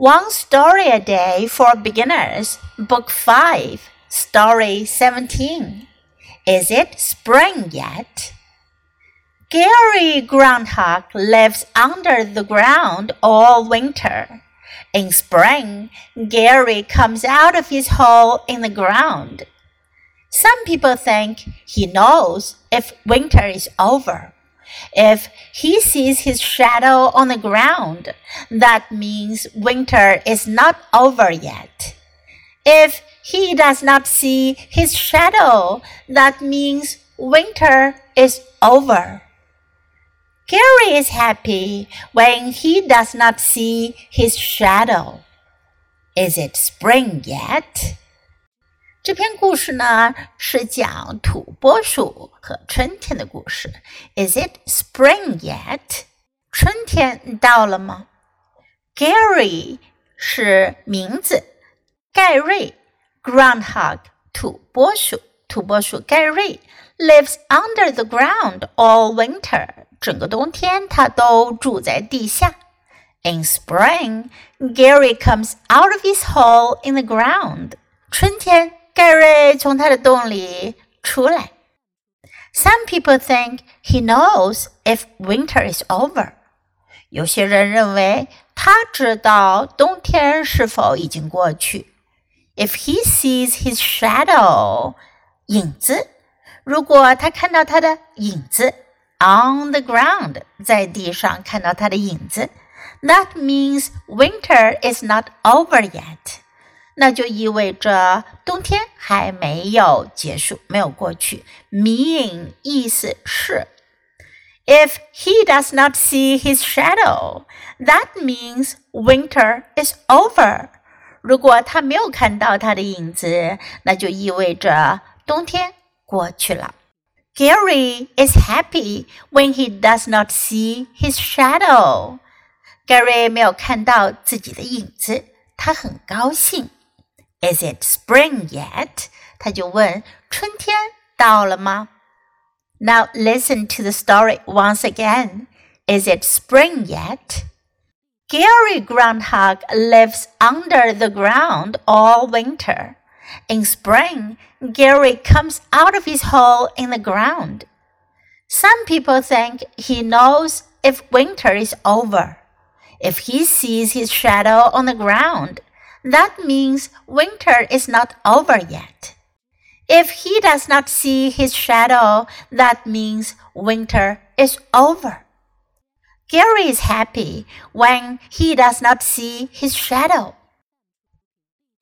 One Story a Day for Beginners, Book 5, Story 17. Is it spring yet? Gary Groundhog lives under the ground all winter. In spring, Gary comes out of his hole in the ground. Some people think he knows if winter is over. If he sees his shadow on the ground, that means winter is not over yet. If he does not see his shadow, that means winter is over. Gary is happy when he does not see his shadow. Is it spring yet? 这篇故事呢是讲土拨鼠和春天的故事。Is it spring yet？春天到了吗？Gary 是名字，盖瑞 （Groundhog） 土拨鼠，土拨鼠盖瑞 lives under the ground all winter。整个冬天他都住在地下。In spring, Gary comes out of his hole in the ground。春天。 盖瑞从他的洞里出来。Some people think he knows if winter is over。有些人认为他知道冬天是否已经过去。If he sees his shadow，影子，如果他看到他的影子，on the ground，在地上看到他的影子，that means winter is not over yet。 那就意味着冬天还没有结束，没有过去。Mean 意思是，If he does not see his shadow, that means winter is over。如果他没有看到他的影子，那就意味着冬天过去了。Gary is happy when he does not see his shadow。Gary 没有看到自己的影子，他很高兴。is it spring yet? 他就问春天到了吗？Now listen to the story once again. Is it spring yet? Gary Groundhog lives under the ground all winter. In spring, Gary comes out of his hole in the ground. Some people think he knows if winter is over. If he sees his shadow on the ground, that means winter is not over yet. If he does not see his shadow, that means winter is over. Gary is happy when he does not see his shadow.